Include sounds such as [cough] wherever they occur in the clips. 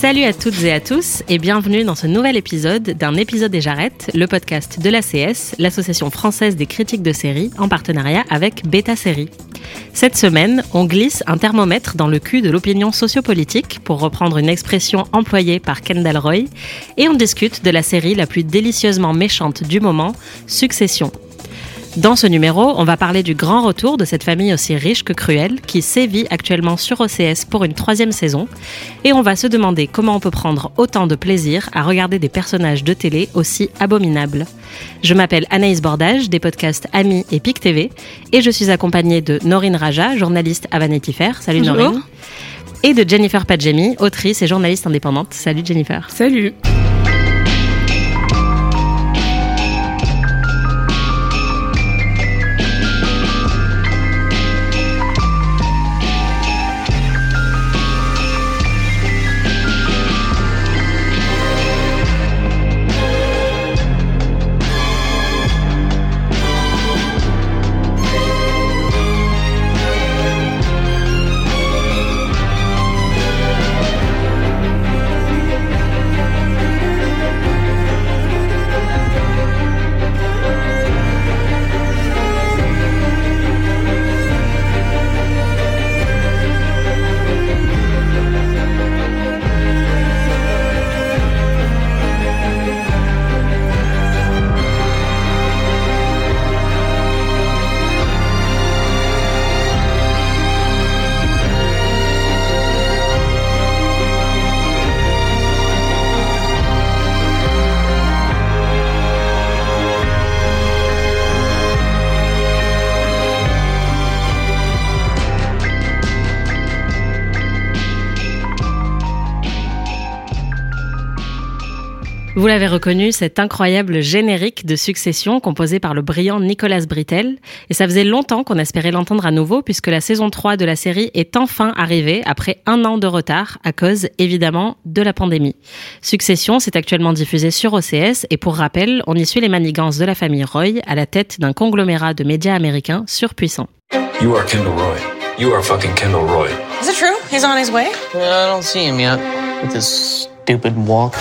Salut à toutes et à tous et bienvenue dans ce nouvel épisode d'un épisode des Jarrettes, le podcast de l'ACS, l'association française des critiques de séries, en partenariat avec Beta Série. Cette semaine, on glisse un thermomètre dans le cul de l'opinion sociopolitique, pour reprendre une expression employée par Kendall Roy, et on discute de la série la plus délicieusement méchante du moment, Succession. Dans ce numéro, on va parler du grand retour de cette famille aussi riche que cruelle qui sévit actuellement sur OCS pour une troisième saison. Et on va se demander comment on peut prendre autant de plaisir à regarder des personnages de télé aussi abominables. Je m'appelle Anaïs Bordage des podcasts Ami et PIC TV et je suis accompagnée de Norine Raja, journaliste à Vanity Fair. Salut Bonjour. Norine. Et de Jennifer Padjemi, autrice et journaliste indépendante. Salut Jennifer. Salut. Vous l'avez reconnu, cet incroyable générique de succession composé par le brillant Nicolas Brittel. Et ça faisait longtemps qu'on espérait l'entendre à nouveau puisque la saison 3 de la série est enfin arrivée après un an de retard à cause évidemment de la pandémie. Succession, c'est actuellement diffusé sur OCS et pour rappel, on y suit les manigances de la famille Roy à la tête d'un conglomérat de médias américains surpuissants. You are Kendall Roy. You are fucking Kendall Roy. Is it true? He's on his way? I don't see him yet with his stupid walk.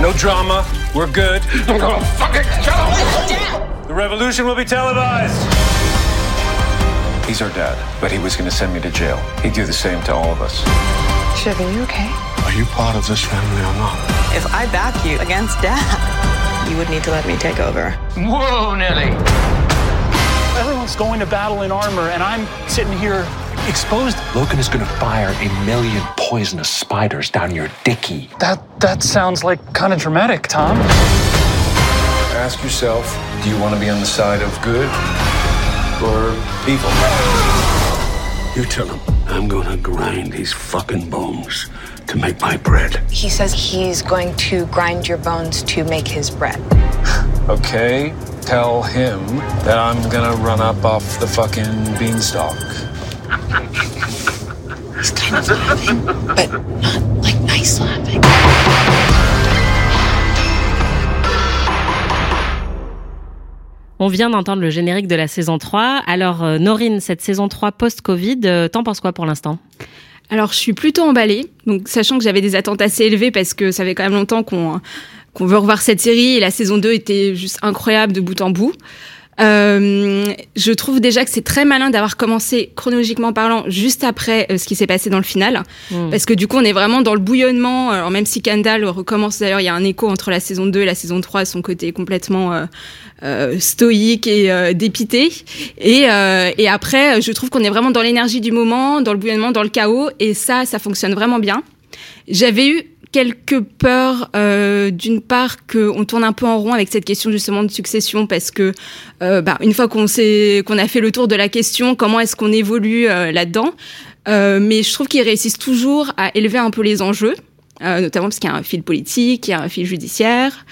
No drama. We're good. I'm gonna fucking kill him. The revolution will be televised. He's our dad, but he was gonna send me to jail. He'd do the same to all of us. Shiv, are you okay? Are you part of this family or not? If I back you against Dad, you would need to let me take over. Whoa, Nelly. Everyone's going to battle in armor, and I'm sitting here exposed. Logan is gonna fire a million poisonous spiders down your dicky. That that sounds like kind of dramatic, Tom. Ask yourself, do you want to be on the side of good or evil? You tell him I'm gonna grind these fucking bones to make my bread. He says he's going to grind your bones to make his bread. [laughs] Okay, tell him that I'm gonna run up off the fucking beanstalk. He's kind of laughing, but not like nice laughing. On vient d'entendre le générique de la saison 3. Alors euh, Norine, cette saison 3 post-Covid, euh, t'en penses quoi pour l'instant? Alors, je suis plutôt emballée. Donc, sachant que j'avais des attentes assez élevées parce que ça fait quand même longtemps qu'on qu'on veut revoir cette série et la saison 2 était juste incroyable de bout en bout. Euh, je trouve déjà que c'est très malin d'avoir commencé chronologiquement parlant juste après euh, ce qui s'est passé dans le final, Mm. parce que du coup on est vraiment dans le bouillonnement. Alors même si Kendall recommence d'ailleurs, il y a un écho entre la saison 2 et la saison 3, son côté complètement euh, stoïque et dépité. Et, et après, je trouve qu'on est vraiment dans l'énergie du moment, dans le bouillonnement, dans le chaos, et ça, ça fonctionne vraiment bien. J'avais eu quelques peurs euh, d'une part qu'on tourne un peu en rond avec cette question justement de succession parce que euh, bah, une fois qu'on qu'on a fait le tour de la question comment est-ce qu'on évolue euh, là-dedans euh, mais je trouve qu'ils réussissent toujours à élever un peu les enjeux euh, notamment parce qu'il y a un fil politique il y a un fil judiciaire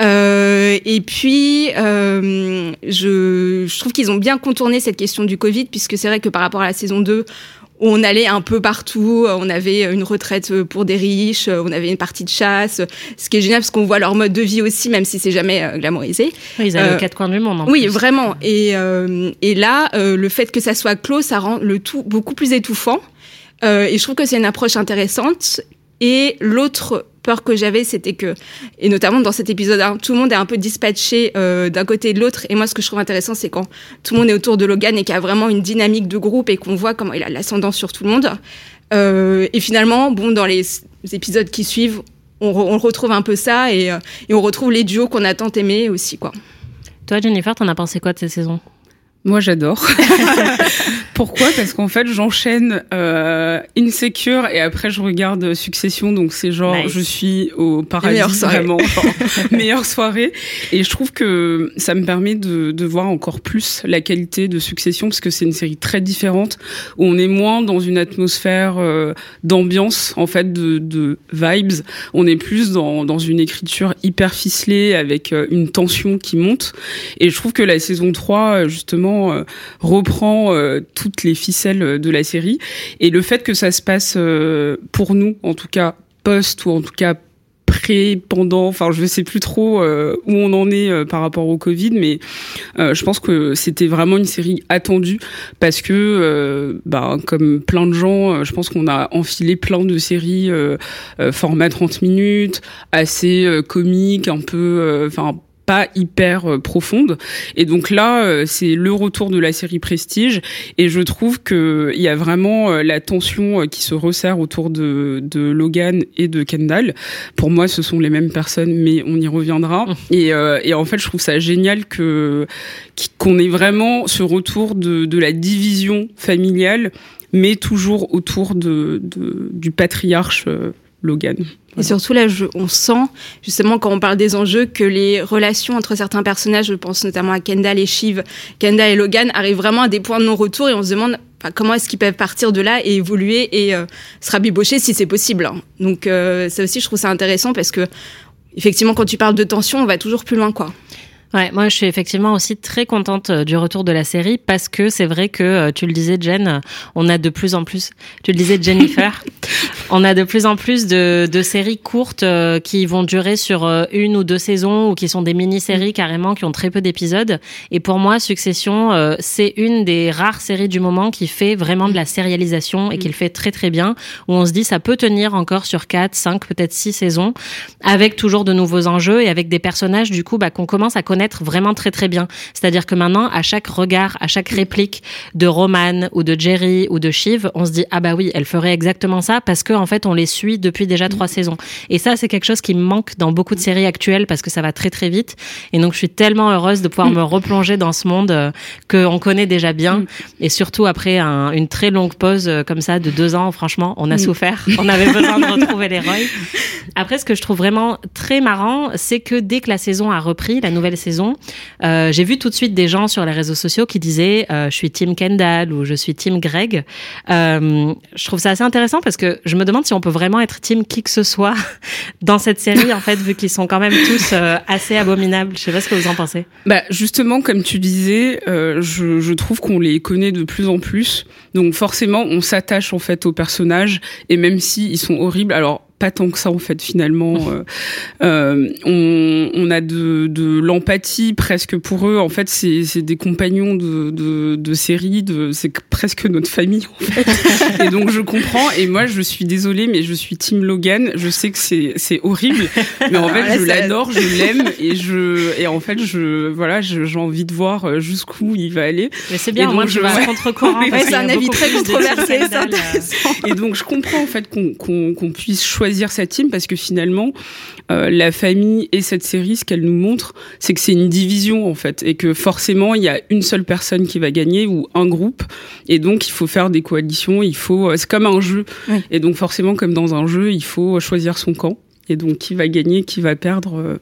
Euh, et puis, euh, je, je trouve qu'ils ont bien contourné cette question du Covid, puisque c'est vrai que par rapport à la saison 2, on allait un peu partout, on avait une retraite pour des riches, on avait une partie de chasse, ce qui est génial parce qu'on voit leur mode de vie aussi, même si c'est jamais euh, glamourisé. Oui, ils avaient Euh, aux quatre coins du monde. en oui, plus. vraiment. Et, euh, et là, euh, le fait que ça soit clos, ça rend le tout beaucoup plus étouffant. Euh, et je trouve que c'est une approche intéressante. Et l'autre peur que j'avais, c'était que, et notamment dans cet épisode 1, tout le monde est un peu dispatché euh, d'un côté et de l'autre. Et moi, ce que je trouve intéressant, c'est quand tout le monde est autour de Logan et qu'il y a vraiment une dynamique de groupe et qu'on voit comment il a l'ascendant sur tout le monde. Euh, et finalement, bon, dans les épisodes qui suivent, on retrouve un peu ça et, euh, et on retrouve les duos qu'on a tant aimés aussi, quoi. Toi, Jennifer, t'en as pensé quoi de ces saisons? Moi, j'adore. [laughs] Pourquoi? Parce qu'en fait, j'enchaîne euh, Insecure et après, je regarde Succession. Donc, c'est genre, Nice. je suis au paradis, meilleures soirées. vraiment. [laughs] Meilleure soirée. Et je trouve que ça me permet de, de voir encore plus la qualité de Succession parce que c'est une série très différente où on est moins dans une atmosphère euh, d'ambiance, en fait, de, de vibes. On est plus dans, dans une écriture hyper ficelée avec euh, une tension qui monte. Et je trouve que la saison 3, euh, justement, euh, reprend euh, toutes les ficelles de la série. Et le fait que ça se passe euh, pour nous, en tout cas post ou en tout cas pré, pendant, enfin je sais plus trop euh, où on en est euh, par rapport au Covid, mais euh, je pense que c'était vraiment une série attendue parce que, euh, bah, comme plein de gens, euh, je pense qu'on a enfilé plein de séries euh, euh, format 30 minutes, assez euh, comiques, un peu, euh, pas hyper euh, profonde. Et donc là euh, c'est le retour de la série Prestige. Et je trouve que il y a vraiment euh, la tension euh, qui se resserre autour de, de Logan et de Kendall. Pour moi ce sont les mêmes personnes mais on y reviendra. Et, euh, et en fait je trouve ça génial que qu'on ait vraiment ce retour de, de la division familiale mais toujours autour de, de du patriarche euh, Logan Et surtout là, je- on sent justement quand on parle des enjeux que les relations entre certains personnages, je pense notamment à Kendall et Shiv, Kendall et Logan, arrivent vraiment à des points de non-retour et on se demande comment est-ce qu'ils peuvent partir de là et évoluer et euh, se rabibocher si c'est possible. hein. Donc euh, ça aussi, je trouve ça intéressant parce que effectivement, quand tu parles de tension, on va toujours plus loin, quoi. Ouais, moi je suis effectivement aussi très contente euh, du retour de la série parce que c'est vrai que euh, tu le disais Jen, euh, on a de plus en plus, tu le disais Jennifer, [laughs] on a de plus en plus de, de séries courtes qui vont durer sur une ou deux saisons ou qui sont des mini-séries carrément qui ont très peu d'épisodes. Et pour moi, Succession, c'est une des rares séries du moment qui fait vraiment de la sérialisation et qui le fait très très bien, où on se dit ça peut tenir encore sur 4, 5, peut-être 6 saisons, avec toujours de nouveaux enjeux et avec des personnages du coup bah, qu'on commence à connaître vraiment très très bien. C'est-à-dire que maintenant, à chaque regard, à chaque réplique de Roman ou de Jerry ou de Shiv, on se dit ah bah oui, elle ferait exactement ça parce que en fait on les suit depuis déjà trois saisons. Et ça, c'est quelque chose qui me manque dans beaucoup de séries actuelles parce que ça va très très vite. Et donc je suis tellement heureuse de pouvoir me replonger dans ce monde euh, que on connaît déjà bien. Et surtout après un- une très longue pause euh, comme ça de deux ans, franchement, on a Mm. souffert. On avait [laughs] besoin de retrouver les Roy. Après, ce que je trouve vraiment très marrant, c'est que dès que la saison a repris, la nouvelle saison, euh, j'ai vu tout de suite des gens sur les réseaux sociaux qui disaient euh, je suis Team Kendall ou je suis Team Greg. Euh, je trouve ça assez intéressant parce que je me demande si on peut vraiment être Team qui que ce soit [laughs] dans cette série en fait, vu qu'ils sont quand même tous assez abominables. Je sais pas ce que vous en pensez. Bah justement, comme tu disais, je, je trouve qu'on les connaît de plus en plus. Donc forcément, on s'attache en fait aux personnages et même si ils sont horribles, alors pas tant que ça en fait finalement. euh, euh, on, on a de, de l'empathie presque pour eux. En fait, c'est des compagnons de, de, de série, de, c'est presque notre famille en fait. et donc je comprends. Et moi, je suis désolée, mais je suis Team Logan. Je sais que c'est horrible, mais en fait, Ouais, je l'adore, je l'aime et je et en fait, je voilà, j'ai envie de voir euh, jusqu'où il va aller. Mais c'est bien, tu je- vas. Ouais, parce c'est un avis très controversé, Et donc je comprends en fait qu'on puisse choisir sa team parce que finalement euh, la famille et cette série ce qu'elle nous montre c'est que c'est une division en fait et que forcément il y a une seule personne qui va gagner ou un groupe et donc il faut faire des coalitions il faut euh, c'est comme un jeu Oui. et donc forcément comme dans un jeu il faut choisir son camp et donc qui va gagner qui va perdre euh,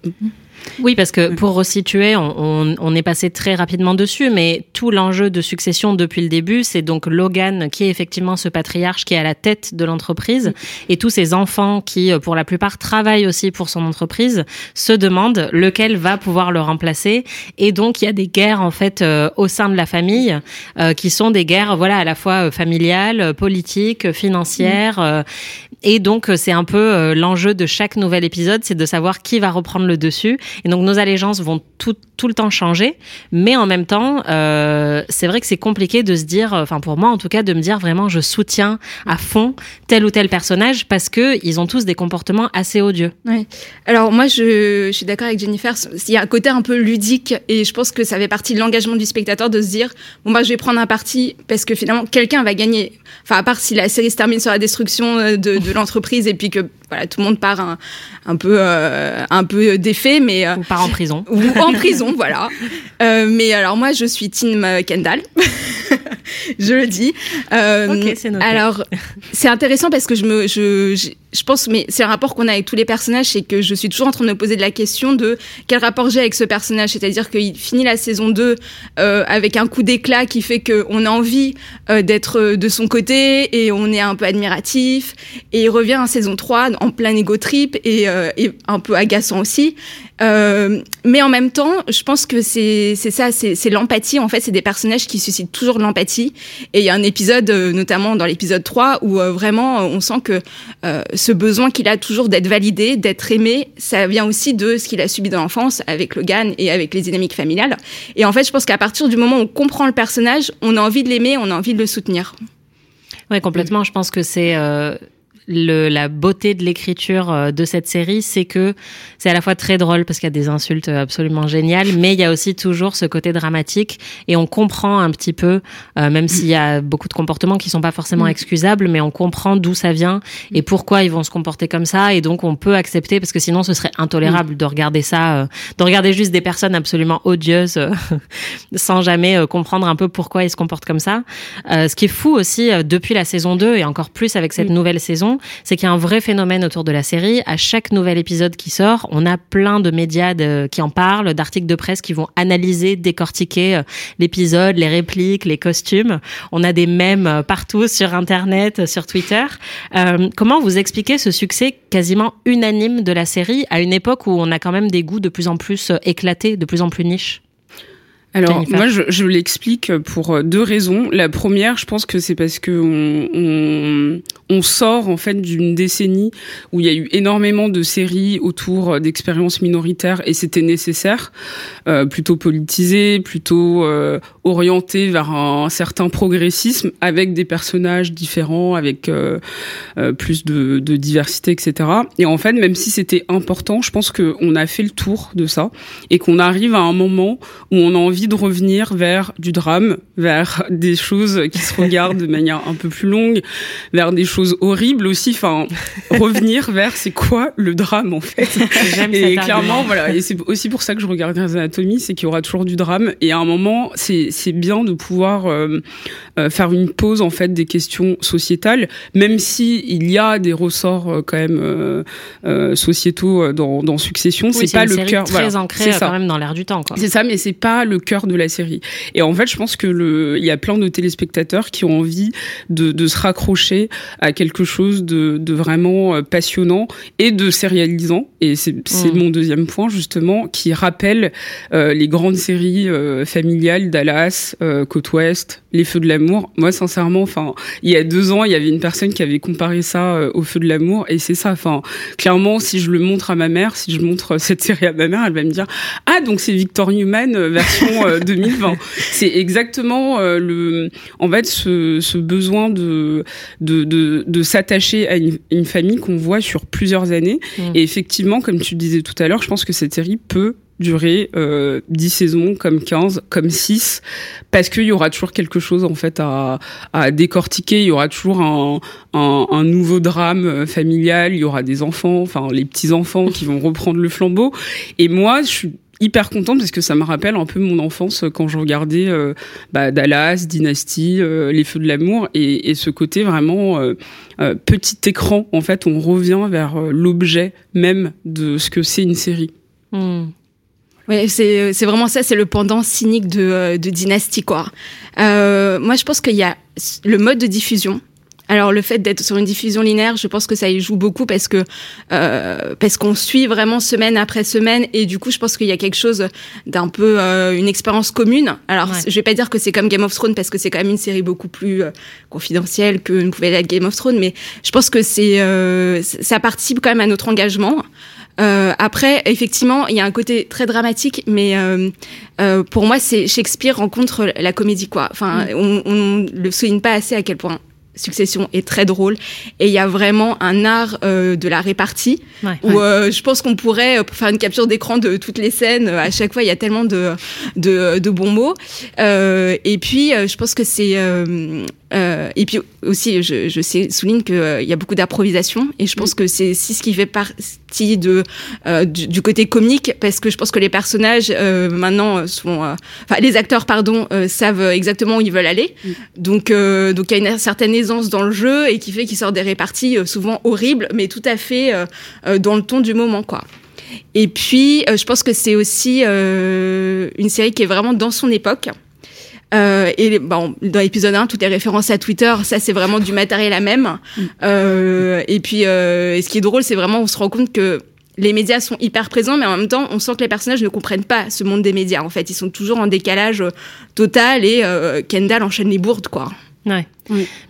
Oui, parce que pour resituer, on, on, on, est passé très rapidement dessus, mais tout l'enjeu de succession depuis le début, c'est donc Logan qui est effectivement ce patriarche qui est à la tête de l'entreprise et tous ses enfants qui, pour la plupart, travaillent aussi pour son entreprise, se demandent lequel va pouvoir le remplacer. Et donc, il y a des guerres en fait euh, au sein de la famille euh, qui sont des guerres, voilà, à la fois euh, familiales, politiques, financières. Euh, et donc, euh, c'est un peu euh, l'enjeu de chaque nouvel épisode, c'est de savoir qui va reprendre le dessus. Et donc, nos allégeances vont tout, tout le temps changer. Mais en même temps, euh, c'est vrai que c'est compliqué de se dire, enfin pour moi en tout cas, de me dire vraiment je soutiens à fond tel ou tel personnage parce que ils ont tous des comportements assez odieux. Ouais. Alors moi, je, je suis d'accord avec Jennifer. Il y a un côté un peu ludique et je pense que ça fait partie de l'engagement du spectateur de se dire bon bah je vais prendre un parti parce que finalement quelqu'un va gagner. Enfin à part si la série se termine sur la destruction de, de [laughs] l'entreprise et puis que voilà tout le monde part un, un peu euh, un peu défait, mais ou part en prison [laughs] ou en prison, voilà. Euh, mais alors moi je suis Team Kendall. [laughs] je le dis. Euh, okay, c'est alors, c'est intéressant parce que je me, je, je, je pense, mais c'est un rapport qu'on a avec tous les personnages, c'est que je suis toujours en train de me poser de la question de quel rapport j'ai avec ce personnage. C'est-à-dire qu'il finit la saison 2 euh, avec un coup d'éclat qui fait qu'on a envie euh, d'être de son côté et on est un peu admiratif. Et il revient en saison 3 en plein ego trip et, euh, et un peu agaçant aussi. Euh, mais en même temps, je pense que c'est ça, c'est l'empathie. En fait, c'est des personnages qui suscitent toujours de l'empathie. Et il y a un épisode, euh, notamment dans l'épisode 3, où euh, vraiment on sent que euh, ce besoin qu'il a toujours d'être validé, d'être aimé, ça vient aussi de ce qu'il a subi dans l'enfance avec Logan et avec les dynamiques familiales. Et en fait, je pense qu'à partir du moment où on comprend le personnage, on a envie de l'aimer, on a envie de le soutenir. Oui, complètement. Je pense que c'est le, la beauté de l'écriture euh, de cette série, c'est que c'est à la fois très drôle parce qu'il y a des insultes absolument géniales, mais il y a aussi toujours ce côté dramatique et on comprend un petit peu, euh, même s'il y a beaucoup de comportements qui sont pas forcément excusables, mais on comprend d'où ça vient et pourquoi ils vont se comporter comme ça et donc on peut accepter parce que sinon ce serait intolérable de regarder ça, euh, de regarder juste des personnes absolument odieuses euh, [laughs] sans jamais comprendre un peu pourquoi ils se comportent comme ça. Ce qui est fou aussi depuis la saison 2 et encore plus avec cette nouvelle saison, c'est qu'il y a un vrai phénomène autour de la série. À chaque nouvel épisode qui sort, on a plein de médias qui en parlent, d'articles de presse qui vont analyser, décortiquer euh, l'épisode, les répliques, les costumes. On a des mèmes euh, partout sur Internet, sur Twitter. Euh, comment vous expliquez ce succès quasiment unanime de la série à une époque où on a quand même des goûts de plus en plus éclatés, de plus en plus niches? Alors Jennifer. moi je, je l'explique pour deux raisons. La première, je pense que c'est parce que on, on, on, sort en fait d'une décennie où il y a eu énormément de séries autour d'expériences minoritaires et c'était nécessaire, euh, plutôt politisé, plutôt euh, orienté vers un, certain progressisme avec des personnages différents, avec euh, plus de, de, diversité, etc. Et en fait, même si c'était important, je pense qu'on a fait le tour de ça et qu'on arrive à un moment où on a envie de revenir vers du drame, vers des choses qui se regardent de [laughs] manière un peu plus longue, vers des choses horribles aussi. Enfin, revenir [laughs] vers c'est quoi le drame en fait. et clairement, voilà. Et c'est aussi pour ça que je regarde Grey's Anatomy, c'est qu'il y aura toujours du drame. Et à un moment, c'est bien de pouvoir euh, euh, faire une pause en fait des questions sociétales, même si il y a des ressorts euh, quand même sociétaux dans, dans Succession. Oui, c'est pas une le cœur. Très voilà, ancré quand même dans l'air du temps. C'est ça, mais c'est pas le cœur de la série. Et en fait, je pense que le, il y a plein de téléspectateurs qui ont envie de, de se raccrocher à quelque chose de, de vraiment euh, passionnant et de sérialisant. Et c'est Mm. mon deuxième point justement, qui rappelle euh, les grandes séries euh, familiales, Dallas, euh, Côte Ouest, Les Feux de l'amour. Moi, sincèrement, enfin, il y a deux ans, il y avait une personne qui avait comparé ça au Feu de l'amour, et c'est ça. Enfin, clairement, si je le montre à ma mère, si je montre cette série à ma mère, elle va me dire ah donc c'est Victor Newman version [laughs] 2020. C'est exactement euh, le, en fait, ce, ce besoin de de de, de s'attacher à une, une famille qu'on voit sur plusieurs années. Mm. Et effectivement, comme tu disais tout à l'heure, je pense que cette série peut durer euh, 10 saisons, comme 15, comme 6, parce qu'il y aura toujours quelque chose en fait à, à décortiquer, il y aura toujours un, un, un nouveau drame euh, familial, il y aura des enfants, enfin les petits-enfants qui vont reprendre le flambeau. Et moi, je suis hyper contente parce que ça me rappelle un peu mon enfance quand je regardais euh, bah, Dallas, Dynasty, euh, Les Feux de l'amour et, ce côté vraiment euh, petit écran. En fait, on revient vers l'objet même de ce que c'est une série. Mm. Ouais, c'est vraiment ça, c'est le pendant cynique de, de Dynasty, quoi. Moi, je pense qu'il y a le mode de diffusion. Alors le fait d'être sur une diffusion linéaire, je pense que ça y joue beaucoup parce que euh, parce qu'on suit vraiment semaine après semaine et du coup je pense qu'il y a quelque chose d'un peu euh, une expérience commune. Alors Ouais. je vais pas dire que c'est comme Game of Thrones parce que c'est quand même une série beaucoup plus euh, confidentielle que ne pouvait l'être Game of Thrones, mais je pense que c'est euh, ça participe quand même à notre engagement. Euh, après, effectivement, il y a un côté très dramatique, mais euh, euh, pour moi, c'est Shakespeare rencontre la comédie, quoi. Enfin, on, on le souligne pas assez à quel point Succession est très drôle et il y a vraiment un art euh, de la répartie Ouais. où euh, je pense qu'on pourrait euh, faire une capture d'écran de toutes les scènes. À chaque fois, il y a tellement de de, de bons mots. Euh, et puis, je pense que c'est euh, et puis aussi, je, je sais, souligne que euh, y a beaucoup d'improvisation et je pense que c'est aussi ce qui fait partie de euh, du, du côté comique parce que je pense que les personnages maintenant sont, enfin les acteurs pardon savent exactement où ils veulent aller. Donc euh, donc il y a une certaine aisance dans le jeu et qui fait qu'ils sortent des réparties souvent horribles mais tout à fait dans le ton du moment quoi. Et puis, je pense que c'est aussi une série qui est vraiment dans son époque. Euh, et bon, dans l'épisode 1, toutes les références à Twitter, ça c'est vraiment du matériel à même. Euh, et puis, euh, et ce qui est drôle, c'est vraiment on se rend compte que les médias sont hyper présents, mais en même temps, on sent que les personnages ne comprennent pas ce monde des médias. En fait, ils sont toujours en décalage euh, total et euh, Kendall enchaîne les bourdes, quoi. Ouais.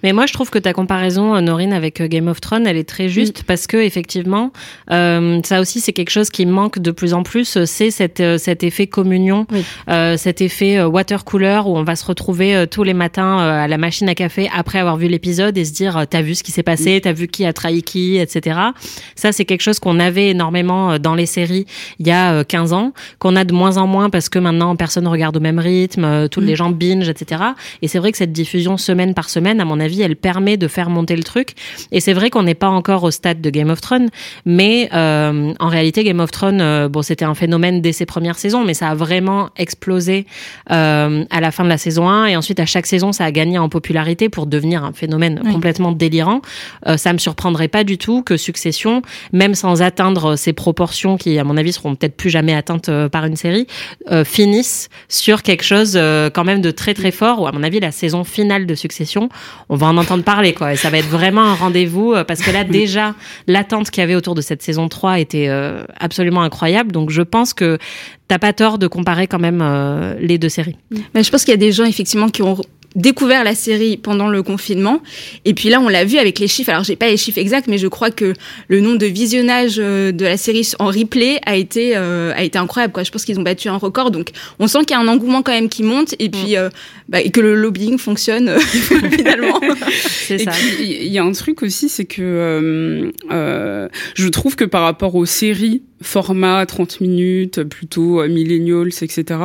Mais moi, je trouve que ta comparaison, euh, Norine, avec euh, Game of Thrones, elle est très juste parce que effectivement, euh, ça aussi, c'est quelque chose qui manque de plus en plus. C'est cet, cet effet communion, euh, cet effet water cooler où on va se retrouver tous les matins à la machine à café après avoir vu l'épisode et se dire, t'as vu ce qui s'est passé, t'as vu qui a trahi qui, etc. Ça, c'est quelque chose qu'on avait énormément dans les séries il y a euh, 15 ans, qu'on a de moins en moins parce que maintenant personne regarde au même rythme, tous les gens binge, etc. Et c'est vrai que cette diffusion semaine par semaine, à mon avis, elle permet de faire monter le truc. Et c'est vrai qu'on n'est pas encore au stade de Game of Thrones, mais euh, en réalité, Game of Thrones, euh, bon, c'était un phénomène dès ses premières saisons, mais ça a vraiment explosé euh, à la fin de la saison 1 et ensuite à chaque saison, ça a gagné en popularité pour devenir un phénomène Oui. complètement délirant. Ça me surprendrait pas du tout que Succession, même sans atteindre ces proportions qui, à mon avis, seront peut-être plus jamais atteintes par une série, finissent sur quelque chose quand même de très très fort. Ou à mon avis, la saison finale de Succession, on va en entendre parler quoi. Et ça va être vraiment un rendez-vous euh, parce que là déjà, l'attente qu'il y avait autour de cette saison 3 était euh, absolument incroyable. Donc je pense que t'as pas tort de comparer quand même euh, les deux séries. Mais je pense qu'il y a des gens effectivement qui ont découvert la série pendant le confinement. Et puis là on l'a vu avec les chiffres. Alors j'ai pas les chiffres exacts mais je crois que le nombre de visionnages euh, de la série en replay a été euh, a été incroyable quoi. Je pense qu'ils ont battu un record. Donc on sent qu'il y a un engouement quand même qui monte. Et puis euh, bah, et que le lobbying fonctionne [laughs] finalement. [laughs] C'est ça. il y a un truc aussi, c'est que euh, je trouve que par rapport aux séries, format 30 minutes, plutôt millennials, etc.,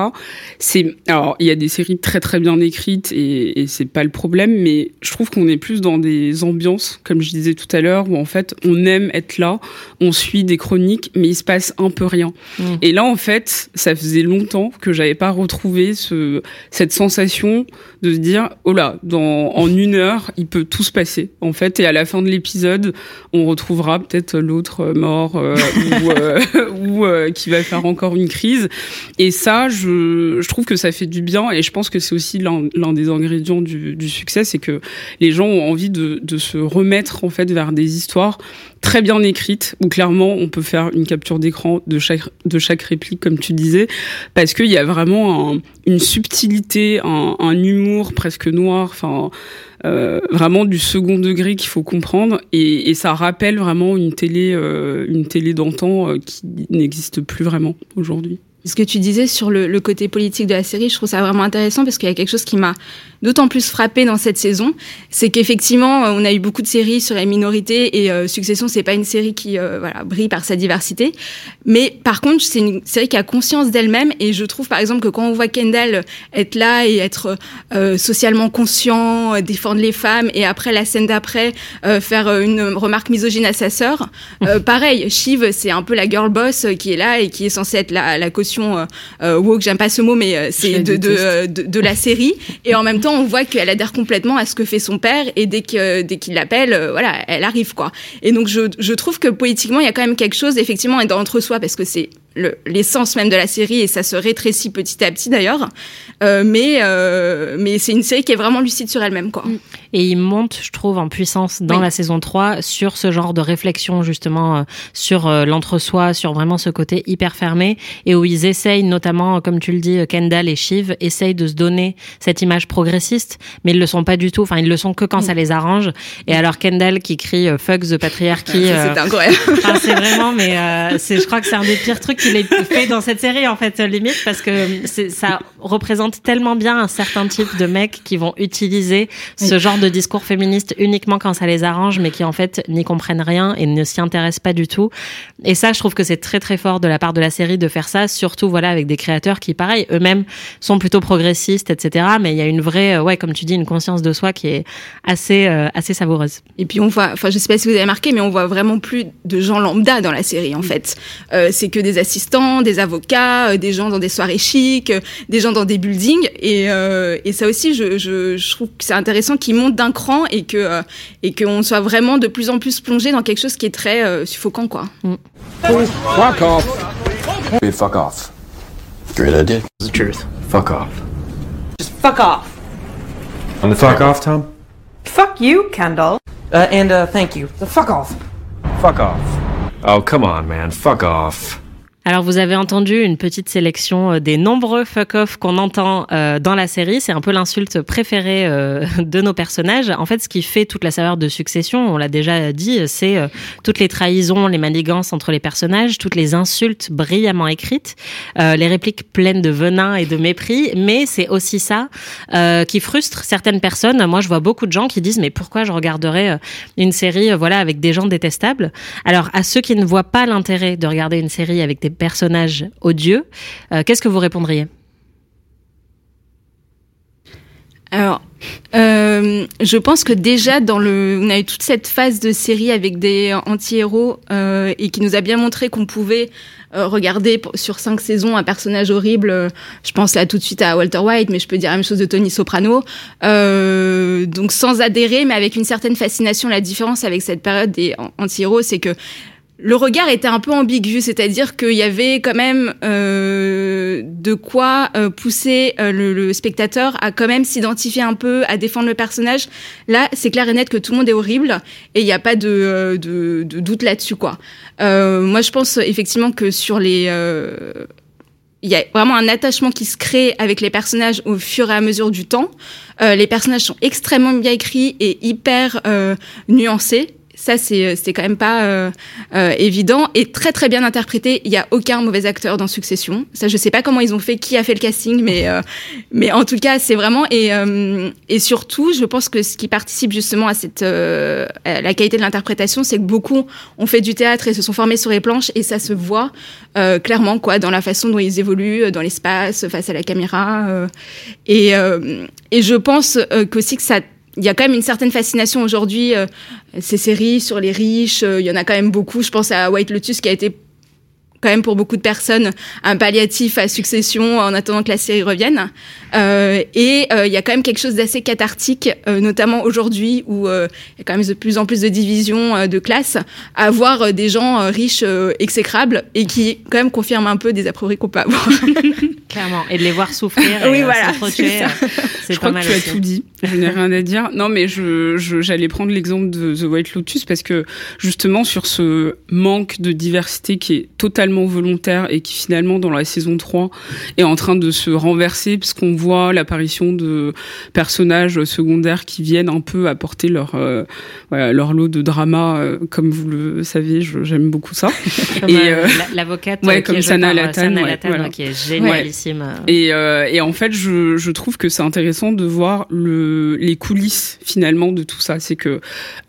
c'est... Alors, il y a des séries très très bien écrites et, et c'est pas le problème, mais je trouve qu'on est plus dans des ambiances, comme je disais tout à l'heure, où en fait, on aime être là, on suit des chroniques, mais il se passe un peu rien. Mm. Et là, en fait, ça faisait longtemps que j'avais pas retrouvé ce, cette sensation de se dire, oh là, dans, en une heure, il peut tout se passer, en fait. Et à la fin de l'épisode, on retrouvera peut-être l'autre mort euh, ou, euh, [laughs] euh, qui va faire encore une crise. Et ça, je, je trouve que ça fait du bien. Et je pense que c'est aussi l'un des ingrédients du, du succès, c'est que les gens ont envie de, de se remettre en fait vers des histoires très bien écrites où clairement on peut faire une capture d'écran de chaque de chaque réplique comme tu disais parce qu'il y a vraiment un- une subtilité un, humour presque noir enfin euh, vraiment du second degré qu'il faut comprendre. Et, ça rappelle vraiment une télé euh, une télé d'antan euh, qui n'existe plus vraiment aujourd'hui. Ce que tu disais sur le côté politique de la série, je trouve ça vraiment intéressant parce qu'il y a quelque chose qui m'a d'autant plus frappé dans cette saison, c'est qu'effectivement, euh, on a eu beaucoup de séries sur les minorités et euh, Succession, c'est pas une série qui euh, voilà brille par sa diversité, mais par contre, c'est une série qui a conscience d'elle-même et je trouve par exemple que quand on voit Kendall être là et être euh, socialement conscient, défendre les femmes et après la scène d'après faire une remarque misogyne à sa sœur, [laughs] pareil, Shiv, c'est un peu la girl boss qui est là et qui est censée être la, la caution woke, j'aime pas ce mot, mais c'est de, de, déteste. de, de la série. Et en même temps, [laughs] on voit qu'elle adhère complètement à ce que fait son père et dès que dès qu'il l'appelle, euh, voilà, elle arrive quoi. Et donc je, je trouve que politiquement, il y a quand même quelque chose effectivement entre soi parce que c'est l'essence même de la série et ça se rétrécit petit à petit d'ailleurs. Euh, mais euh, mais c'est une série qui est vraiment lucide sur elle-même quoi. Mm. Et il monte, je trouve, en puissance dans la saison 3 sur ce genre de réflexion justement euh, sur l'entre-soi, sur vraiment ce côté hyper fermé et où ils essayent notamment, comme tu le dis, Kendall et Shiv essayent de se donner cette image progressiste, mais ils le sont pas du tout. Enfin, ils le sont que quand Mm. ça les arrange. Et alors Kendall qui crie "fuck the patriarchy", [laughs] c'est incroyable. Enfin, [laughs] c'est vraiment, mais je crois que c'est un des pires trucs qu'il ait fait dans cette série en fait, limite, parce que ça représente tellement bien un certain type de mecs qui vont utiliser ce genre de discours féministe uniquement quand ça les arrange, mais qui en fait n'y comprennent rien et ne s'y intéressent pas du tout. Et ça, je trouve que c'est très très fort de la part de la série de faire ça, surtout voilà avec des créateurs qui, pareil, eux-mêmes sont plutôt progressistes, etc. Mais il y a une vraie, euh, ouais, comme tu dis, une conscience de soi qui est assez euh, assez savoureuse. Et puis on voit, enfin je sais pas si vous avez marqué, mais on voit vraiment plus de gens lambda dans la série en fait. Euh, c'est que des assistants, des avocats, euh, des gens dans des soirées chics, euh, des gens dans des buildings. Et, euh, et ça aussi, je, je, je trouve que c'est intéressant qu'ils montent d'un cran et que et qu'on soit vraiment de plus en plus plongé dans quelque chose qui est très euh, suffocant quoi. Fuck off. Hey, fuck off. Great idea. It's the truth. Fuck off. Just fuck off. On the fuck off, Tom? Fuck you, Kendall. Uh, and uh, thank you. The fuck off. Fuck off. Oh, come on, man. Fuck off. Alors vous avez entendu une petite sélection euh, des nombreux fuck off qu'on entend euh, dans la série. C'est un peu l'insulte préférée euh, de nos personnages. En fait, ce qui fait toute la saveur de Succession, on l'a déjà dit, c'est toutes les trahisons, les manigances entre les personnages, toutes les insultes brillamment écrites, les répliques pleines de venin et de mépris. Mais c'est aussi ça qui frustre certaines personnes. Moi, je vois beaucoup de gens qui disent mais pourquoi je regarderais une série voilà avec des gens détestables? Alors à ceux qui ne voient pas l'intérêt de regarder une série avec des personnages odieux, euh, qu'est-ce que vous répondriez Alors, euh, je pense que déjà dans le, on a eu toute cette phase de série avec des anti-héros euh, et qui nous a bien montré qu'on pouvait regarder sur cinq saisons un personnage horrible. Je pense là tout de suite à Walter White, mais je peux dire la même chose de Tony Soprano. Donc sans adhérer, mais avec une certaine fascination. La différence avec cette période des an- anti-héros, c'est que le regard était un peu ambigu, c'est-à-dire qu'il y avait quand même euh, de quoi euh, pousser euh, le, spectateur à quand même s'identifier un peu, à défendre le personnage. Là, c'est clair et net que tout le monde est horrible et il n'y a pas de, euh, de, de doute là-dessus, quoi. Moi, je pense effectivement que sur les il y a vraiment un attachement qui se crée avec les personnages au fur et à mesure du temps. Euh, les personnages sont extrêmement bien écrits et hyper euh, nuancés. Ça, c'est c'est quand même pas euh, euh, évident et très très bien interprété. Il y a aucun mauvais acteur dans Succession. Ça, je sais pas comment ils ont fait, qui a fait le casting, mais euh, [laughs] mais en tout cas, c'est vraiment et euh, et surtout, je pense que ce qui participe justement à cette euh, à la qualité de l'interprétation, c'est que beaucoup ont fait du théâtre et se sont formés sur les planches et ça se voit euh, clairement quoi dans la façon dont ils évoluent euh, dans l'espace face à la caméra euh, et euh, et je pense euh, qu'aussi que ça il y a quand même une certaine fascination aujourd'hui euh, ces séries sur les riches euh, il y en a quand même beaucoup je pense à White Lotus qui a été quand même pour beaucoup de personnes un palliatif à succession en attendant que la série revienne. Euh, et euh, il y a quand même quelque chose d'assez cathartique, euh, notamment aujourd'hui où euh, il y a quand même de plus en plus de divisions de classe, à voir des gens riches exécrables et qui quand même confirment un peu des a priori qu'on peut avoir. [laughs] Clairement. Et de les voir souffrir. [laughs] et, Oui, euh, voilà, c'est euh, je pas crois mal que tu as aussi. tout dit. Je n'ai rien à dire. Non, mais je, je- j'allais prendre l'exemple de The White Lotus parce que justement sur ce manque de diversité qui est totalement volontaire et qui finalement dans la saison 3 est en train de se renverser parce qu'on voit l'apparition de personnages secondaires qui viennent un peu apporter leur euh, voilà, leur lot de drama euh, comme vous le savez, je- j'aime beaucoup ça. [laughs] Et euh, l'avocate ouais, euh, qui comme Sana Sana ouais, voilà. qui est génialissime. Et, euh, et en fait, je, je trouve que c'est intéressant de voir le, les coulisses finalement de tout ça. C'est que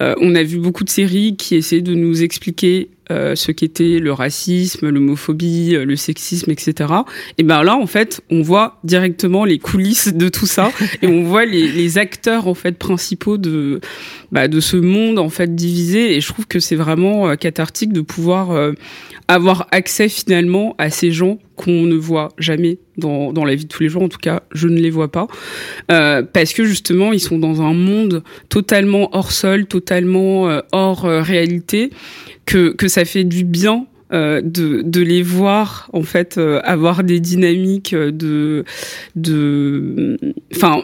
euh, on a vu beaucoup de séries qui essaient de nous expliquer euh, ce qu'était le racisme, l'homophobie, euh, le sexisme, etc. Et ben là, en fait, on voit directement les coulisses de tout ça [laughs] et on voit les, les acteurs en fait principaux de bah, de ce monde en fait divisé. Et je trouve que c'est vraiment euh, cathartique de pouvoir euh, avoir accès finalement à ces gens qu'on ne voit jamais dans, la vie de tous les jours. En tout cas, je ne les vois pas. Euh, parce que justement, ils sont dans un monde totalement hors sol, totalement euh, hors euh, réalité, que, que ça fait du bien euh, de, de les voir en fait euh, avoir des dynamiques de de enfin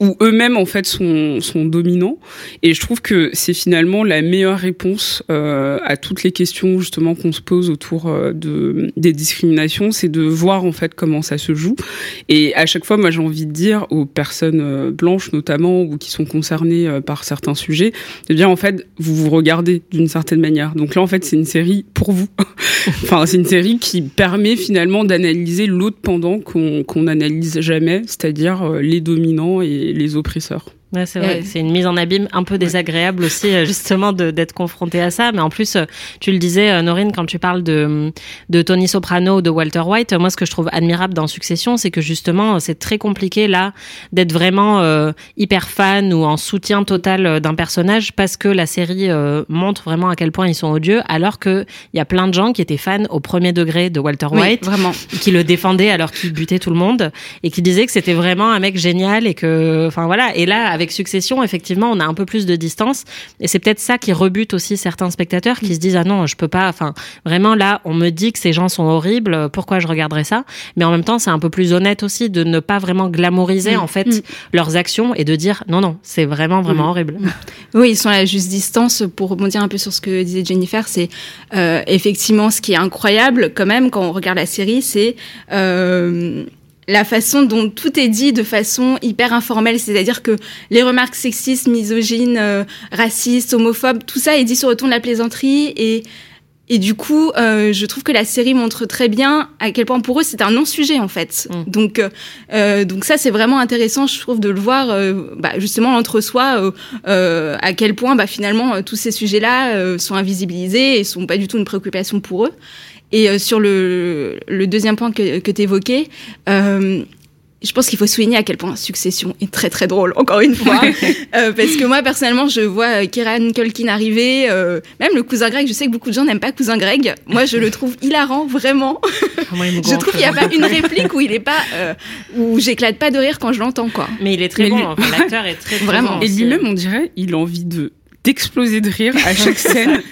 où eux-mêmes en fait sont sont dominants. Et je trouve que c'est finalement la meilleure réponse euh, à toutes les questions justement qu'on se pose autour euh, de des discriminations c'est de voir en fait comment ça se joue. Et à chaque fois moi j'ai envie de dire aux personnes euh, blanches notamment ou qui sont concernées par certains sujets de dire en fait vous vous regardez d'une certaine manière. Donc là en fait c'est une série pour vous [laughs] enfin c'est une série qui permet finalement d'analyser l'autre pendant qu'on qu'on n'analyse jamais c'est-à-dire les dominants et les oppresseurs. Ouais, c'est vrai. C'est une mise en abîme un peu désagréable aussi, euh, justement, d'être confronté à ça. Mais en plus, euh, tu le disais, euh, Norine, quand tu parles de, de Tony Soprano ou de Walter White, moi, ce que je trouve admirable dans Succession, c'est que justement, c'est très compliqué là d'être vraiment hyper fan ou en soutien total d'un personnage parce que la série montre vraiment à quel point ils sont odieux, alors que il y a plein de gens qui étaient fans au premier degré de Walter White, vraiment, qui le défendaient alors qu'il butait tout le monde et qui disaient que c'était vraiment un mec génial et que, enfin voilà. Et là, avec Succession, effectivement, on a un peu plus de distance. Et c'est peut-être ça qui rebute aussi certains spectateurs qui se disent, ah non, je peux pas, enfin, vraiment là, on me dit que ces gens sont horribles, pourquoi je regarderais ça? Mais en même temps, c'est un peu plus honnête aussi de ne pas vraiment glamouriser, mm. en fait, mm. leurs actions et de dire, non, non, c'est vraiment, vraiment mm. horrible. Oui, ils sont à la juste distance. Pour rebondir un peu sur ce que disait Jennifer, c'est euh, effectivement ce qui est incroyable quand même quand on regarde la série, c'est euh, la façon dont tout est dit de façon hyper informelle, c'est-à-dire que les remarques sexistes, misogynes, euh, racistes, homophobes, tout ça est dit sur le ton de la plaisanterie et et du coup, euh, je trouve que la série montre très bien à quel point pour eux c'est un non-sujet en fait. Mm. Donc, euh, donc ça c'est vraiment intéressant, je trouve, de le voir bah, justement entre soi, à quel point bah, finalement tous ces sujets-là sont invisibilisés et sont pas du tout une préoccupation pour eux. Et euh, sur le, le, deuxième point que, que tu évoquais, euh, je pense qu'il faut souligner à quel point Succession est très très drôle, encore une fois. [laughs] euh, parce que moi, personnellement, je vois Kieran Culkin arriver, euh, même le cousin Greg, je sais que beaucoup de gens n'aiment pas cousin Greg. Moi, je le trouve hilarant, vraiment. Ah, [laughs] je trouve qu'il n'y a pas une [laughs] réplique où il est pas, euh, où j'éclate pas de rire quand je l'entends, quoi. Mais il est très bon, l'acteur est très, vraiment. Et lui-même, on dirait, il a envie de d'exploser de rire à chaque [laughs] scène.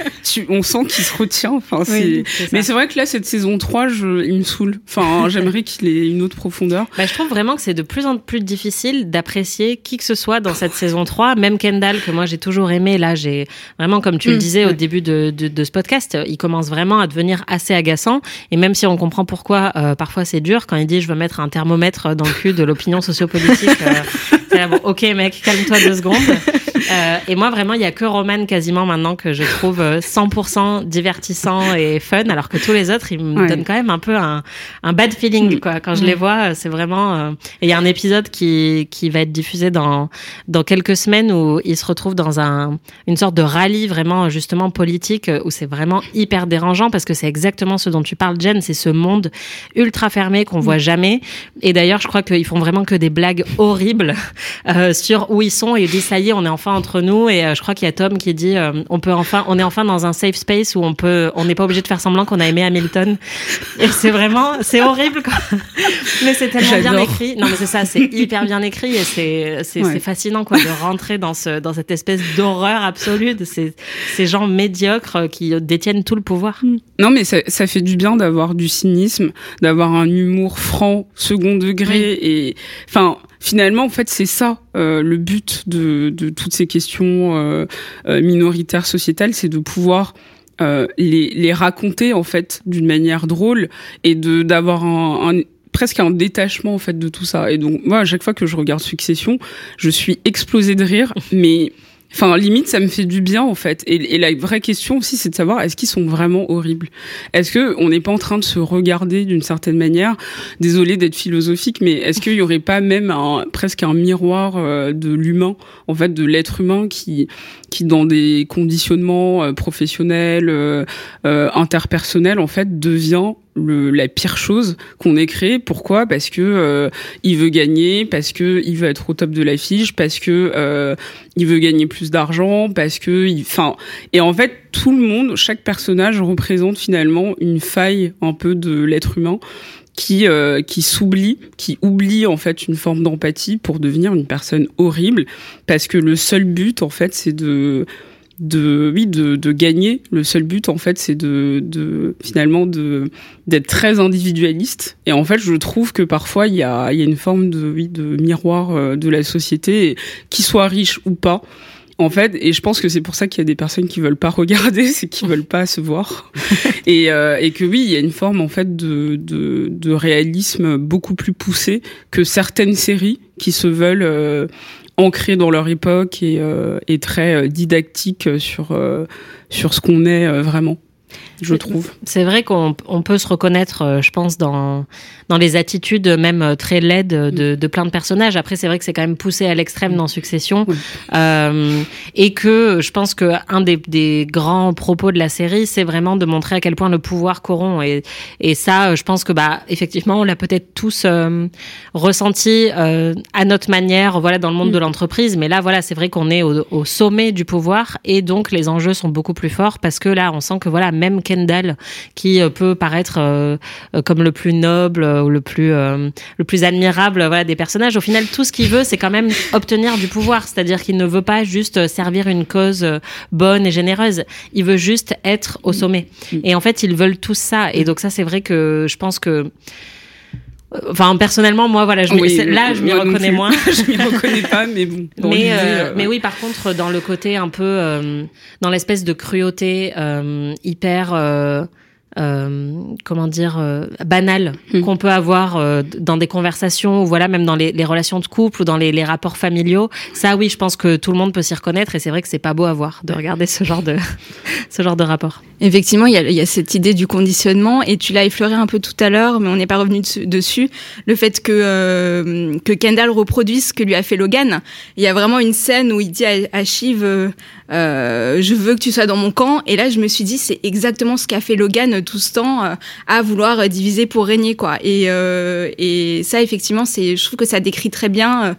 on sent qu'il se retient. Enfin, c'est... Mais c'est vrai que là, cette saison 3, je, il me saoule. Enfin, [laughs] j'aimerais qu'il ait une autre profondeur. Bah, je trouve vraiment que c'est de plus en plus difficile d'apprécier qui que ce soit dans cette saison 3. Même Kendall, que moi j'ai toujours aimé. Là, j'ai vraiment, comme tu le mm. disais au début de, de, de, ce podcast, il commence vraiment à devenir assez agaçant. Et même si on comprend pourquoi, euh, parfois c'est dur quand il dit je veux mettre un thermomètre dans le cul de l'opinion sociopolitique. Euh, [laughs] bon, ok mec, calme-toi deux secondes. Euh, et moi, vraiment, il y a que Roman quasiment maintenant que je trouve 100% euh, divertissant et fun, alors que tous les autres, ils me donnent quand même un peu un, un bad feeling, quoi. Quand je les vois, c'est vraiment. Euh, il y a un épisode qui qui va être diffusé dans dans quelques semaines où ils se retrouvent dans un une sorte de rallye vraiment justement politique où c'est vraiment hyper dérangeant parce que c'est exactement ce dont tu parles, Jen. C'est ce monde ultra fermé qu'on voit jamais. Et d'ailleurs, je crois qu'ils font vraiment que des blagues horribles [laughs] euh, sur où ils sont et ils disent ça y est, on est enfin entre nous et euh, je crois qu'il y a Tom qui dit euh, on peut enfin on est enfin dans un safe space où on peut on n'est pas obligé de faire semblant qu'on a aimé Hamilton. [laughs] Et c'est vraiment c'est horrible quoi. mais c'est tellement bien écrit. Non mais c'est ça c'est hyper bien écrit et c'est c'est fascinant quoi de rentrer dans ce dans cette espèce d'horreur absolue de ces ces gens médiocres qui détiennent tout le pouvoir. Mm. non mais ça, ça fait du bien d'avoir du cynisme d'avoir un humour franc second degré et enfin finalement, en fait, c'est ça euh, le but de, de, toutes ces questions euh, euh minoritaires sociétales, c'est de pouvoir euh, les, les, raconter en fait d'une manière drôle et de d'avoir un, un presque un détachement en fait de tout ça. Et donc moi, à chaque fois que je regarde Succession, je suis explosée de rire, mais Enfin, limite, ça me fait du bien en fait. Et, la vraie question aussi, c'est de savoir est-ce qu'ils sont vraiment horribles? Est-ce que on n'est pas en train de se regarder d'une certaine manière? Désolé d'être philosophique, mais est-ce qu'il y aurait pas même un, presque un miroir euh, de l'humain, en fait, de l'être humain qui, qui dans des conditionnements euh, professionnels, euh, interpersonnels, en fait, devient le, la pire chose qu'on ait créée. Pourquoi? Parce que euh, il veut gagner, parce que il veut être au top de l'affiche, parce que euh, il veut gagner plus d'argent, parce que, enfin, et en fait tout le monde, chaque personnage représente finalement une faille un peu de l'être humain qui euh, qui s'oublie, qui oublie en fait une forme d'empathie pour devenir une personne horrible, parce que le seul but en fait c'est de de oui de, de gagner. Le seul but en fait c'est de, de finalement de d'être très individualiste. Et en fait je trouve que parfois il y a il y a une forme de oui de miroir euh, de la société qui soit riche ou pas en fait, et je pense que c'est pour ça qu'il y a des personnes qui veulent pas [laughs] regarder, c'est qu'ils veulent pas se voir, [laughs] et, euh, et que oui, il y a une forme en fait de, de, de réalisme beaucoup plus poussé que certaines séries qui se veulent euh, ancrées dans leur époque et, euh, très euh, didactiques sur euh, sur ce qu'on est vraiment je trouve. C'est vrai qu'on on peut se reconnaître, euh, je pense, dans, dans les attitudes même euh, très laides de, de plein de personnages. Après, c'est vrai que c'est quand même poussé à l'extrême dans Succession. Oui. Euh, et que je pense que un des, des grands propos de la série, c'est vraiment de montrer à quel point le pouvoir corrompt. Et, et ça, je pense que, bah, effectivement, on l'a peut-être tous euh, ressenti euh, à notre manière, voilà, dans le monde de l'entreprise. Mais là, voilà, c'est vrai qu'on est au, au sommet du pouvoir et donc les enjeux sont beaucoup plus forts parce que là, on sent que, voilà, même Kendall, qui euh, peut paraître euh, comme le plus noble euh, ou le plus euh, le plus admirable, voilà, des personnages. Au final, tout ce qu'il veut, c'est quand même [laughs] obtenir du pouvoir. C'est-à-dire qu'il ne veut pas juste servir une cause bonne et généreuse. Il veut juste être au sommet. Et en fait, ils veulent tous ça. Et donc ça, c'est vrai que je pense que Enfin, personnellement, moi, voilà, je Oui, là, je m'y reconnais moins. [laughs] je m'y reconnais pas, mais bon. [laughs] Mais, euh, euh, mais oui, par contre, dans le côté un peu, euh, dans l'espèce de cruauté euh, hyper, comment dire, euh, banale Hmm. qu'on peut avoir euh, dans des conversations, ou voilà, même dans les, les relations de couple ou dans les, les rapports familiaux. Ça, oui, je pense que tout le monde peut s'y reconnaître, et c'est vrai que c'est pas beau à voir de regarder ce genre de, [laughs] ce genre de rapport. Effectivement, il y, a, il y a cette idée du conditionnement et tu l'as effleuré un peu tout à l'heure, mais on n'est pas revenu dessus, dessus. Le fait que euh, que Kendall reproduise ce que lui a fait Logan. Il y a vraiment une scène où il dit à, à Shiv, euh, euh, je veux que tu sois dans mon camp. Et là, je me suis dit, c'est exactement ce qu'a fait Logan tout ce temps euh, à vouloir euh, diviser pour régner, quoi. Et euh, et ça, effectivement, c'est, je trouve que ça décrit très bien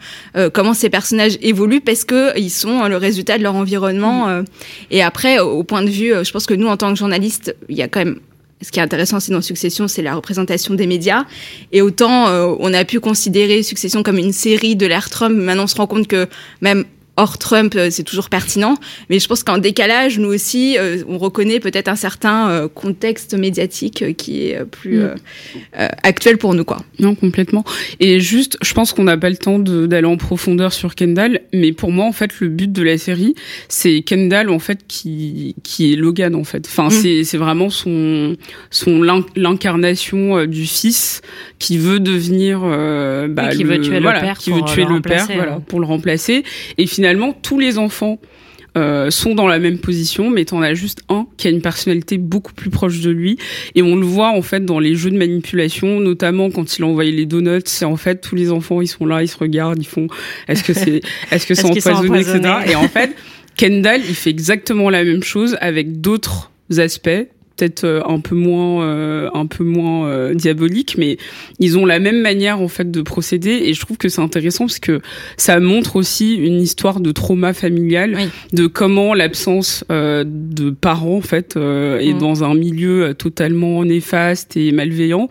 comment ces personnages évoluent parce que ils sont le résultat de leur environnement. euh, et après, au point de vue, je pense que nous, en tant que journalistes, il y a quand même ce qui est intéressant aussi dans Succession, c'est la représentation des médias. Et autant euh, on a pu considérer Succession comme une série de l'ère Trump, maintenant on se rend compte que même hors Trump, euh, c'est toujours pertinent. Mais je pense qu'en décalage, nous aussi, euh, on reconnaît peut-être un certain euh, contexte médiatique euh, qui est plus Mm. euh, euh, actuel pour nous, quoi. Non, complètement. Et juste, je pense qu'on n'a pas le temps d'aller en profondeur sur Kendall, mais pour moi, en fait, le but de la série, c'est Kendall, en fait, qui, qui est Logan, en fait. Enfin, Mm. c'est, c'est vraiment son, son, l'in- l'incarnation euh, du fils qui veut devenir, euh, bah, qui veut tuer le voilà, père qui veut tuer le le, père, voilà, pour le remplacer. Et finalement, tous les enfants, euh, sont dans la même position, mais t'en as juste un qui a une personnalité beaucoup plus proche de lui. Et on le voit en fait dans les jeux de manipulation, notamment quand il a envoyé les donuts. C'est en fait tous les enfants, ils sont là, ils se regardent, ils font est-ce que c'est [laughs] est-ce que c'est empoisonné, etc. Et en fait, Kendall, il fait exactement la même chose avec d'autres aspects peut-être euh, un peu moins euh, un peu moins euh, diabolique mais ils ont la même manière en fait de procéder et je trouve que c'est intéressant parce que ça montre aussi une histoire de trauma familial Oui. de comment l'absence euh, de parents en fait euh, et Mm. dans un milieu euh, totalement néfaste et malveillant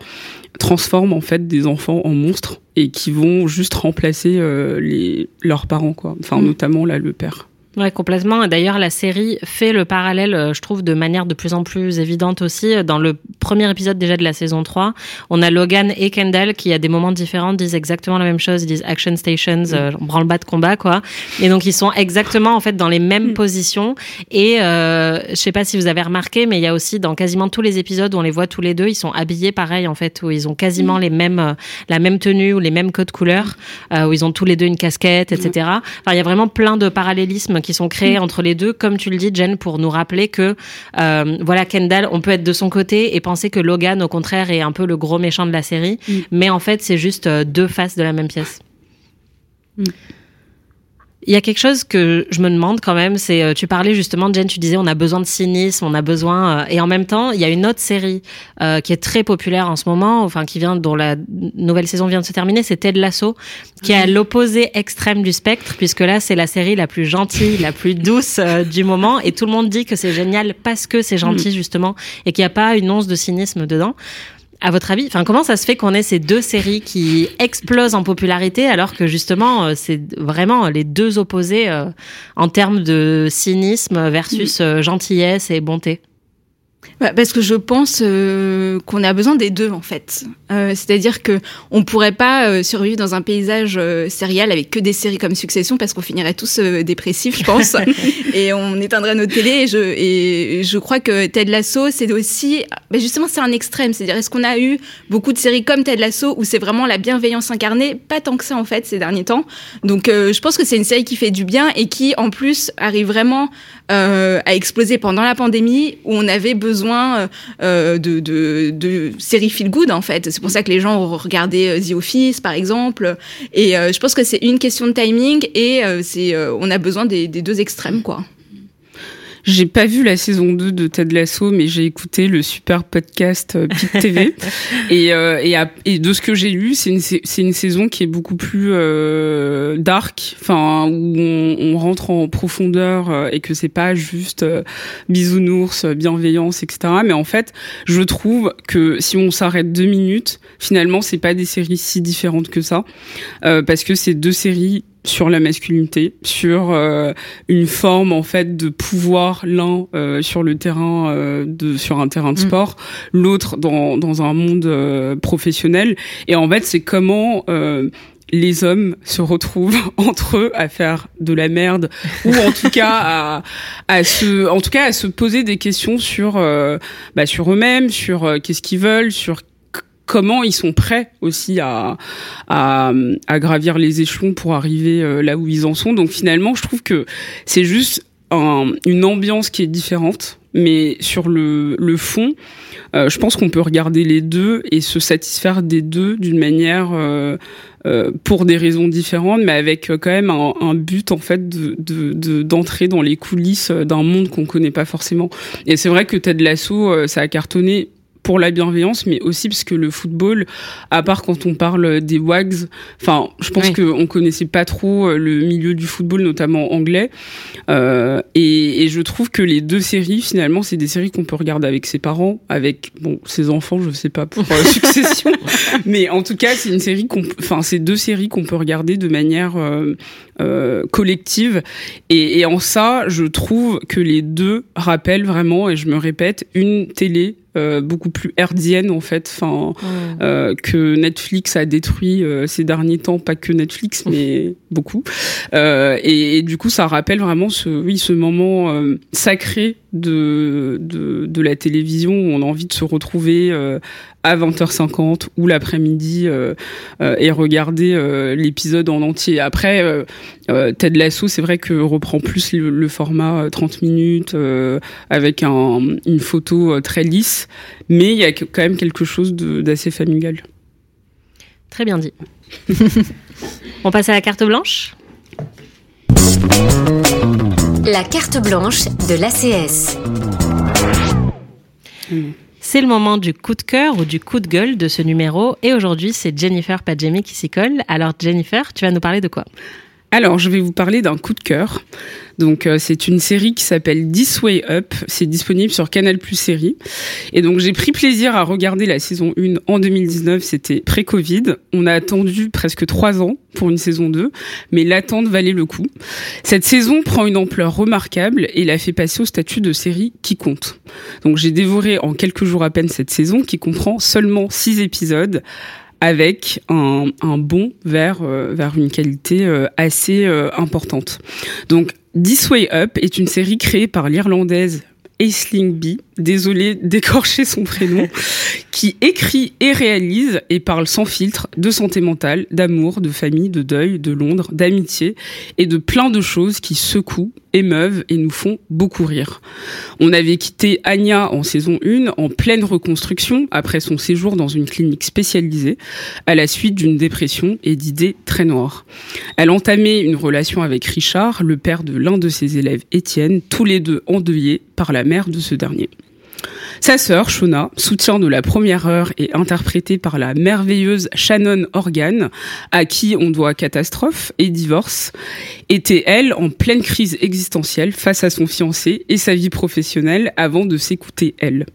transforme en fait des enfants en monstres et qui vont juste remplacer euh, les leurs parents quoi enfin Mm. notamment là le père Ouais, complètement. D'ailleurs, la série fait le parallèle, euh, je trouve, de manière de plus en plus évidente aussi. Dans le premier épisode déjà de la saison 3, on a Logan et Kendall qui, à des moments différents, disent exactement la même chose. Ils disent action stations, euh, branle-bas de combat, quoi. Et donc, ils sont exactement, en fait, dans les mêmes positions. Et euh, je sais pas si vous avez remarqué, mais il y a aussi dans quasiment tous les épisodes où on les voit tous les deux, ils sont habillés pareil, en fait, où ils ont quasiment les mêmes, euh, la même tenue ou les mêmes codes couleurs, où ils ont tous les deux une casquette, etc. Enfin, il y a vraiment plein de parallélismes qui sont créés entre les deux, comme tu le dis, Jen, pour nous rappeler que, euh, voilà, Kendall, on peut être de son côté et penser que Logan, au contraire, est un peu le gros méchant de la série, Mm. mais en fait, c'est juste euh, deux faces de la même pièce. Mm. Il y a quelque chose que je me demande quand même, c'est euh, tu parlais justement, Jen, tu disais on a besoin de cynisme, on a besoin, euh, et en même temps il y a une autre série euh, qui est très populaire en ce moment, enfin qui vient dont la nouvelle saison vient de se terminer, c'est Ted Lasso, qui est à l'opposé extrême du spectre, puisque là c'est la série la plus gentille, la plus douce euh, du moment, et tout le monde dit que c'est génial parce que c'est gentil justement, et qu'il n'y a pas une once de cynisme dedans. À votre avis, enfin, comment ça se fait qu'on ait ces deux séries qui explosent en popularité alors que justement euh, c'est vraiment les deux opposés euh, en termes de cynisme versus euh, gentillesse et bonté? Bah, parce que je pense euh, qu'on a besoin des deux en fait. Euh, C'est-à-dire que on pourrait pas euh, survivre dans un paysage sérial avec que des séries comme Succession parce qu'on finirait tous dépressifs, je pense, [laughs] et on éteindrait nos télés. Et je, et je crois que Ted Lasso, c'est aussi, bah, justement, c'est un extrême. C'est-à-dire, est-ce qu'on a eu beaucoup de séries comme Ted Lasso où c'est vraiment la bienveillance incarnée? Pas tant que ça en fait ces derniers temps. Donc, je pense que c'est une série qui fait du bien et qui, en plus, arrive vraiment euh, à exploser pendant la pandémie où on avait besoin euh, de, de, de séries feel good en fait. C'est pour ça que les gens ont regardé euh, The Office par exemple. Et euh, je pense que c'est une question de timing et euh, c'est euh, on a besoin des, des deux extrêmes quoi. J'ai pas vu la saison 2 de Ted Lasso, mais j'ai écouté le super podcast euh, Pit TV. [laughs] et, euh, et, à- et de ce que j'ai lu, c'est une, sa- c'est une saison qui est beaucoup plus euh, dark, enfin où on, on rentre en profondeur euh, et que c'est pas juste euh, bisounours, bienveillance, etc. Mais en fait, je trouve que si on s'arrête deux minutes, finalement, c'est pas des séries si différentes que ça, euh, parce que c'est deux séries sur la masculinité, sur euh, une forme en fait de pouvoir l'un euh, sur le terrain euh, de sur un terrain de sport, l'autre dans dans un monde euh, professionnel. Et en fait c'est comment euh, les hommes se retrouvent [laughs] entre eux à faire de la merde ou en tout cas à, à se en tout cas à se poser des questions sur euh, bah, sur eux-mêmes sur qu'est-ce qu'ils veulent sur comment ils sont prêts aussi à, à, à gravir les échelons pour arriver euh, là où ils en sont. Donc finalement, je trouve que c'est juste un- une ambiance qui est différente, mais sur le, le fond, euh, je pense qu'on peut regarder les deux et se satisfaire des deux d'une manière euh, euh, pour des raisons différentes, mais avec euh, quand même un, un but en fait de de- d'entrer dans les coulisses d'un monde qu'on connaît pas forcément. Et c'est vrai que Ted Lasso, ça a cartonné pour la bienveillance, mais aussi parce que le football, à part quand on parle des WAGs, enfin, je pense Oui. qu'on connaissait pas trop euh, le milieu du football, notamment anglais. Euh, et, et je trouve que les deux séries, finalement, c'est des séries qu'on peut regarder avec ses parents, avec bon ses enfants, je sais pas pour euh, [laughs] Succession, mais en tout cas, c'est une série qu'on, enfin, c'est deux séries qu'on peut regarder de manière euh, euh, collective. Et, et en ça, je trouve que les deux rappellent vraiment, et je me répète, une télé euh, beaucoup plus herdienne en fait, enfin euh, que Netflix a détruit euh, ces derniers temps, pas que Netflix, mais beaucoup. Et, et du coup, ça rappelle vraiment ce, oui, ce moment sacré de, de de la télévision où on a envie de se retrouver à 20h50 ou l'après-midi euh, euh, et regarder euh, l'épisode en entier. Après, euh, euh, Ted Lasso, c'est vrai que reprend plus le, le format euh, 30 minutes euh, avec un, une photo euh, très lisse, mais il y a quand même quelque chose d'assez familial. Très bien dit. [laughs] On passe à la carte blanche La carte blanche de l'ACS. C'est le moment du coup de cœur ou du coup de gueule de ce numéro. Et aujourd'hui, c'est Jennifer Padjemi qui s'y colle. Alors, Jennifer, tu vas nous parler de quoi? Alors, je vais vous parler d'un coup de cœur. Donc, euh, c'est une série qui s'appelle This Way Up. C'est disponible sur Canal Plus Série. Et donc, j'ai pris plaisir à regarder la saison 1 en 2019. C'était pré-Covid. On a attendu presque trois ans pour une saison 2, mais l'attente valait le coup. Cette saison prend une ampleur remarquable et la fait passer au statut de série qui compte. Donc, j'ai dévoré en quelques jours à peine cette saison qui comprend seulement six épisodes avec un, un bond vers, euh, vers une qualité euh, assez euh, importante. Donc, This Way Up est une série créée par l'Irlandaise Aisling B, désolée d'écorcher son prénom, [laughs] qui écrit et réalise et parle sans filtre de santé mentale, d'amour, de famille, de deuil, de Londres, d'amitié et de plein de choses qui secouent, émeuvent et nous font beaucoup rire. On avait quitté Anya en saison 1 en pleine reconstruction après son séjour dans une clinique spécialisée à la suite d'une dépression et d'idées très noires. Elle entamait une relation avec Richard, le père de l'un de ses élèves Étienne, tous les deux endeuillés par la mère de ce dernier. Sa sœur, Shona, soutien de la première heure et interprétée par la merveilleuse Shannon Organ, à qui on doit catastrophe et divorce, était elle en pleine crise existentielle face à son fiancé et sa vie professionnelle avant de s'écouter elle.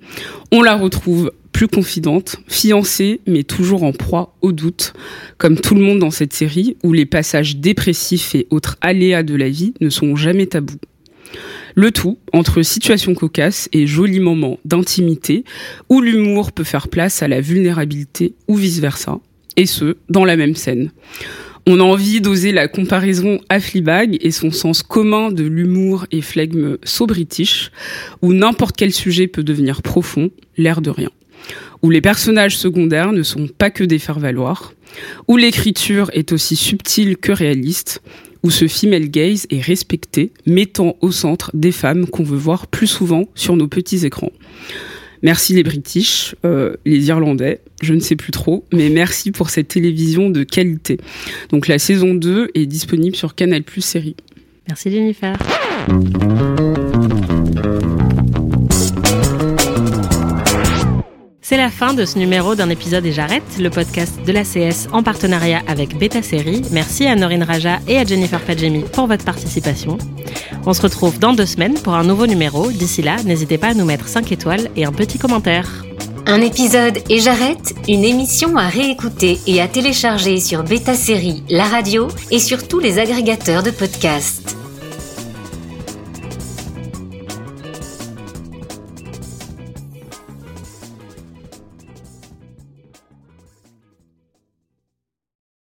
On la retrouve plus confidente, fiancée mais toujours en proie au doute, comme tout le monde dans cette série où les passages dépressifs et autres aléas de la vie ne sont jamais tabous. Le tout entre situations cocasses et jolis moments d'intimité où l'humour peut faire place à la vulnérabilité ou vice-versa, et ce, dans la même scène. On a envie d'oser la comparaison à Fleabag et son sens commun de l'humour et flegme so où n'importe quel sujet peut devenir profond, l'air de rien. Où les personnages secondaires ne sont pas que des faire-valoir, où l'écriture est aussi subtile que réaliste, où ce female gaze est respecté, mettant au centre des femmes qu'on veut voir plus souvent sur nos petits écrans. Merci les British, euh, les Irlandais, je ne sais plus trop, mais merci pour cette télévision de qualité. Donc la saison 2 est disponible sur Canal Plus Série. Merci Jennifer. C'est la fin de ce numéro d'un épisode et j'arrête, le podcast de la CS en partenariat avec Beta Série. Merci à Norine Raja et à Jennifer Padjemi pour votre participation. On se retrouve dans deux semaines pour un nouveau numéro. D'ici là, n'hésitez pas à nous mettre 5 étoiles et un petit commentaire. Un épisode et j'arrête, une émission à réécouter et à télécharger sur Beta Série, la radio et sur tous les agrégateurs de podcasts.